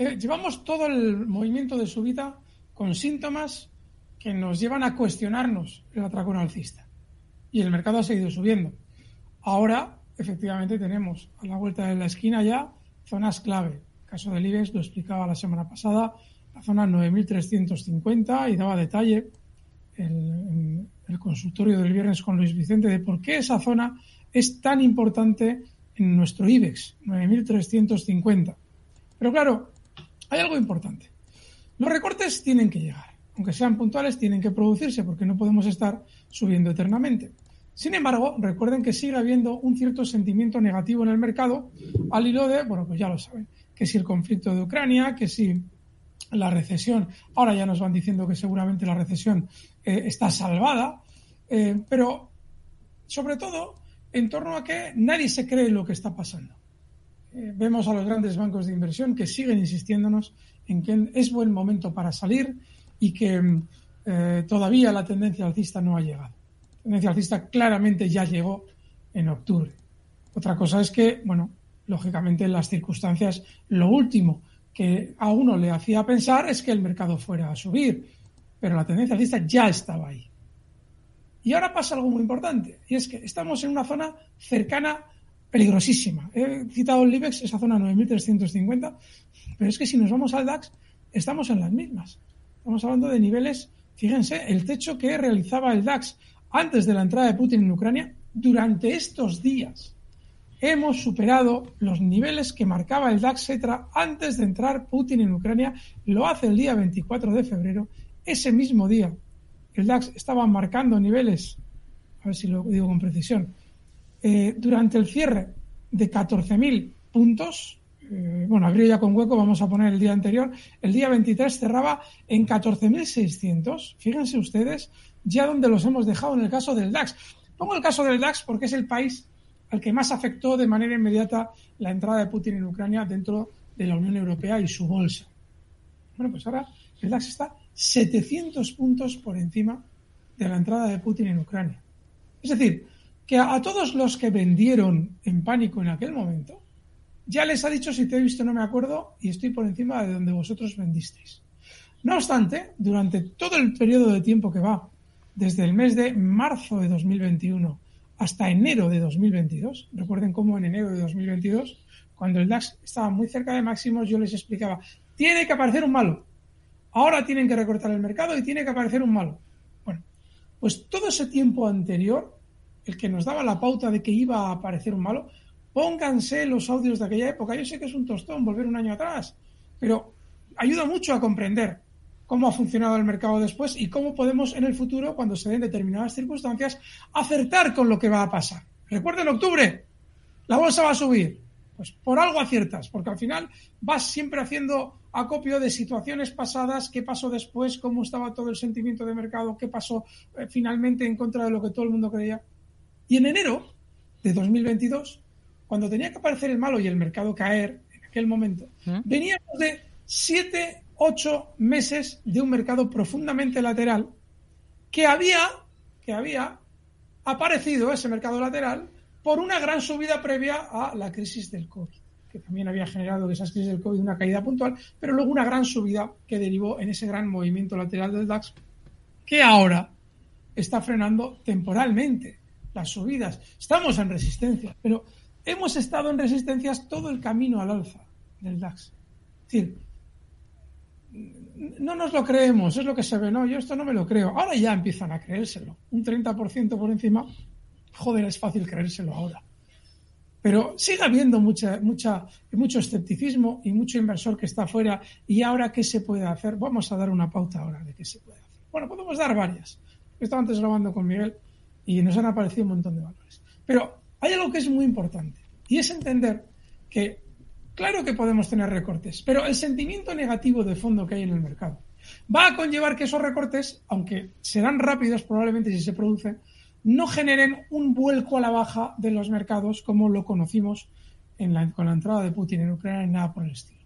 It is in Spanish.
eh, llevamos todo el movimiento de subida con síntomas que nos llevan a cuestionarnos el atracón alcista. Y el mercado ha seguido subiendo. Ahora, efectivamente, tenemos a la vuelta de la esquina ya zonas clave. El caso del IBEX lo explicaba la semana pasada, la zona 9.350 y daba detalle el, el consultorio del viernes con Luis Vicente de por qué esa zona es tan importante en nuestro IBEX, 9.350. Pero claro, hay algo importante. Los recortes tienen que llegar. Aunque sean puntuales, tienen que producirse porque no podemos estar subiendo eternamente. Sin embargo, recuerden que sigue habiendo un cierto sentimiento negativo en el mercado al hilo de, bueno, pues ya lo saben, que si el conflicto de Ucrania, que si la recesión, ahora ya nos van diciendo que seguramente la recesión eh, está salvada, eh, pero sobre todo en torno a que nadie se cree lo que está pasando. Eh, vemos a los grandes bancos de inversión que siguen insistiéndonos en que es buen momento para salir y que eh, todavía la tendencia alcista no ha llegado. La tendencia alcista claramente ya llegó en octubre. Otra cosa es que, bueno, lógicamente en las circunstancias, lo último que a uno le hacía pensar es que el mercado fuera a subir, pero la tendencia alcista ya estaba ahí. Y ahora pasa algo muy importante, y es que estamos en una zona cercana, peligrosísima. He citado el IBEX, esa zona 9.350, pero es que si nos vamos al DAX, estamos en las mismas. Estamos hablando de niveles, fíjense, el techo que realizaba el DAX antes de la entrada de Putin en Ucrania, durante estos días hemos superado los niveles que marcaba el DAX Cetra antes de entrar Putin en Ucrania. Lo hace el día 24 de febrero. Ese mismo día el DAX estaba marcando niveles, a ver si lo digo con precisión, eh, durante el cierre de 14.000 puntos, eh, bueno, abrió ya con hueco, vamos a poner el día anterior, el día 23 cerraba en 14.600, fíjense ustedes, ya donde los hemos dejado en el caso del DAX. Pongo el caso del DAX porque es el país al que más afectó de manera inmediata la entrada de Putin en Ucrania dentro de la Unión Europea y su bolsa. Bueno, pues ahora el DAX está 700 puntos por encima de la entrada de Putin en Ucrania. Es decir, que a, todos los que vendieron en pánico en aquel momento, ya les ha dicho si te he visto no me acuerdo y estoy por encima de donde vosotros vendisteis. No obstante, durante todo el periodo de tiempo que va, desde el mes de marzo de 2021 hasta enero de 2022, recuerden cómo en enero de 2022, cuando el DAX estaba muy cerca de máximos, yo les explicaba, tiene que aparecer un malo, Ahora tienen que recortar el mercado y tiene que aparecer un malo. Bueno, pues todo ese tiempo anterior, el que nos daba la pauta de que iba a aparecer un malo, pónganse los audios de aquella época. Yo sé que es un tostón volver un año atrás, pero ayuda mucho a comprender cómo ha funcionado el mercado después y cómo podemos en el futuro, cuando se den determinadas circunstancias, acertar con lo que va a pasar. Recuerden octubre, la bolsa va a subir. Pues por algo aciertas, porque al final vas siempre haciendo acopio de situaciones pasadas, qué pasó después, cómo estaba todo el sentimiento de mercado, qué pasó eh, finalmente en contra de lo que todo el mundo creía. Y en enero de 2022, cuando tenía que aparecer el malo y el mercado caer en aquel momento, ¿Mm? veníamos de siete, ocho meses de un mercado profundamente lateral que había, que había aparecido ese mercado lateral por una gran subida previa a la crisis del COVID que también había generado de esas crisis del COVID una caída puntual, pero luego una gran subida que derivó en ese gran movimiento lateral del DAX, que ahora está frenando temporalmente las subidas. Estamos en resistencia, pero hemos estado en resistencias todo el camino al alza del DAX. Es decir, no nos lo creemos, es lo que se ve, no, yo esto no me lo creo. Ahora ya empiezan a creérselo. Un 30% por encima, joder, es fácil creérselo ahora. Pero sigue habiendo mucha, mucha, mucho escepticismo y mucho inversor que está afuera. ¿Y ahora qué se puede hacer? Vamos a dar una pauta ahora de qué se puede hacer. Bueno, podemos dar varias. Estaba antes grabando con Miguel y nos han aparecido un montón de valores. Pero hay algo que es muy importante y es entender que, claro que podemos tener recortes, pero el sentimiento negativo de fondo que hay en el mercado va a conllevar que esos recortes, aunque serán rápidos probablemente si se producen, no generen un vuelco a la baja de los mercados como lo conocimos con la entrada de Putin en Ucrania nada por el estilo.